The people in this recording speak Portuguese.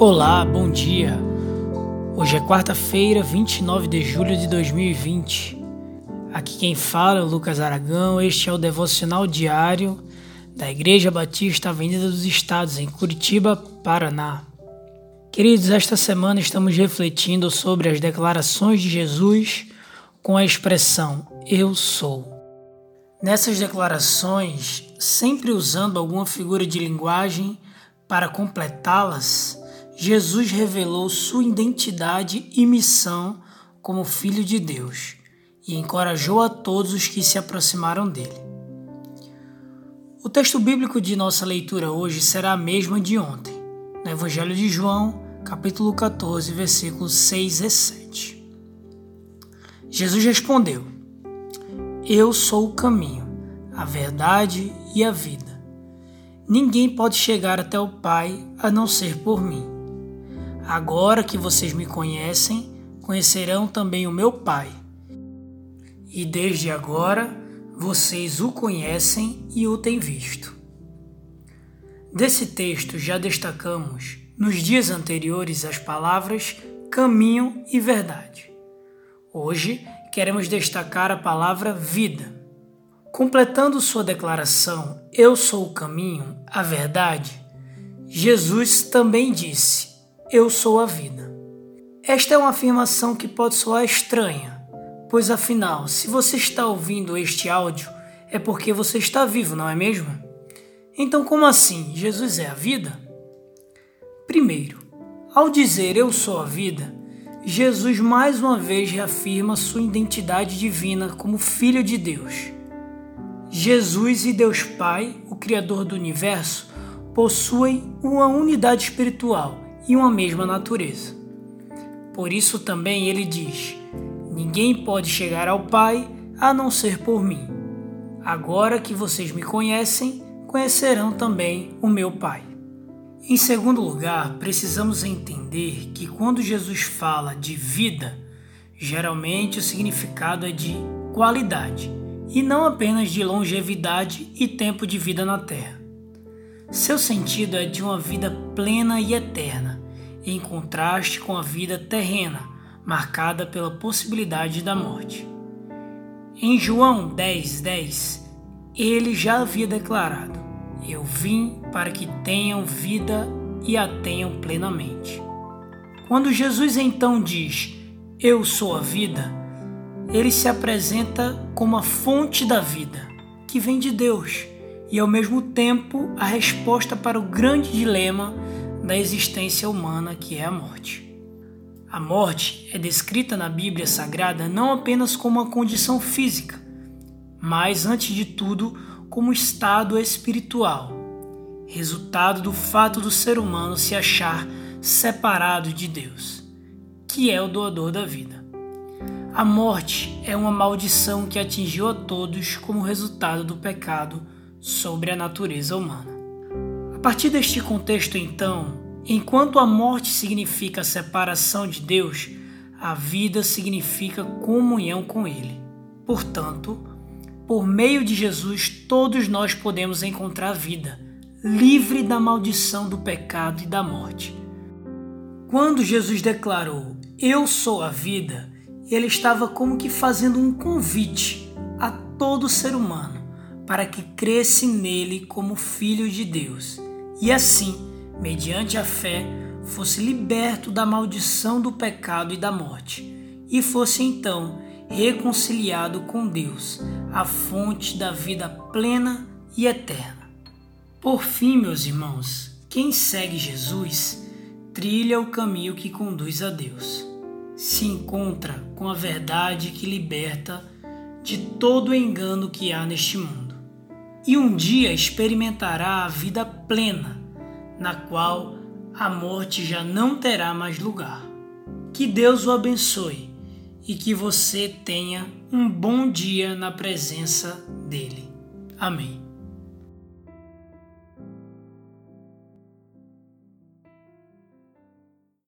Olá, bom dia. Hoje é quarta-feira, 29 de julho de 2020. Aqui quem fala é o Lucas Aragão. Este é o devocional diário da Igreja Batista Avenida dos Estados, em Curitiba, Paraná. Queridos, esta semana estamos refletindo sobre as declarações de Jesus com a expressão Eu sou. Nessas declarações, sempre usando alguma figura de linguagem para completá-las, Jesus revelou sua identidade e missão como Filho de Deus e encorajou a todos os que se aproximaram dele. O texto bíblico de nossa leitura hoje será a mesma de ontem, no Evangelho de João, capítulo 14, versículos 6 e 7. Jesus respondeu: Eu sou o caminho, a verdade e a vida. Ninguém pode chegar até o Pai a não ser por mim. Agora que vocês me conhecem, conhecerão também o meu Pai. E desde agora vocês o conhecem e o têm visto. Desse texto já destacamos nos dias anteriores as palavras caminho e verdade. Hoje queremos destacar a palavra vida. Completando sua declaração, Eu sou o caminho, a verdade, Jesus também disse: eu sou a vida. Esta é uma afirmação que pode soar estranha, pois afinal, se você está ouvindo este áudio, é porque você está vivo, não é mesmo? Então, como assim? Jesus é a vida? Primeiro, ao dizer eu sou a vida, Jesus mais uma vez reafirma sua identidade divina como Filho de Deus. Jesus e Deus Pai, o Criador do universo, possuem uma unidade espiritual e uma mesma natureza. Por isso também ele diz: Ninguém pode chegar ao Pai a não ser por mim. Agora que vocês me conhecem, conhecerão também o meu Pai. Em segundo lugar, precisamos entender que quando Jesus fala de vida, geralmente o significado é de qualidade e não apenas de longevidade e tempo de vida na Terra. Seu sentido é de uma vida plena e eterna, em contraste com a vida terrena, marcada pela possibilidade da morte. Em João 10:10, 10, ele já havia declarado: Eu vim para que tenham vida e a tenham plenamente. Quando Jesus então diz: Eu sou a vida, ele se apresenta como a fonte da vida, que vem de Deus, e ao mesmo tempo a resposta para o grande dilema da existência humana que é a morte. A morte é descrita na Bíblia Sagrada não apenas como uma condição física, mas, antes de tudo, como estado espiritual, resultado do fato do ser humano se achar separado de Deus, que é o doador da vida. A morte é uma maldição que atingiu a todos como resultado do pecado sobre a natureza humana. Partir deste contexto, então, enquanto a morte significa a separação de Deus, a vida significa comunhão com Ele. Portanto, por meio de Jesus, todos nós podemos encontrar vida, livre da maldição do pecado e da morte. Quando Jesus declarou: Eu sou a vida, ele estava como que fazendo um convite a todo ser humano para que cresce nele como filho de Deus e assim, mediante a fé, fosse liberto da maldição do pecado e da morte, e fosse então reconciliado com Deus, a fonte da vida plena e eterna. Por fim, meus irmãos, quem segue Jesus trilha o caminho que conduz a Deus. Se encontra com a verdade que liberta de todo o engano que há neste mundo e um dia experimentará a vida plena, na qual a morte já não terá mais lugar. Que Deus o abençoe e que você tenha um bom dia na presença dele. Amém.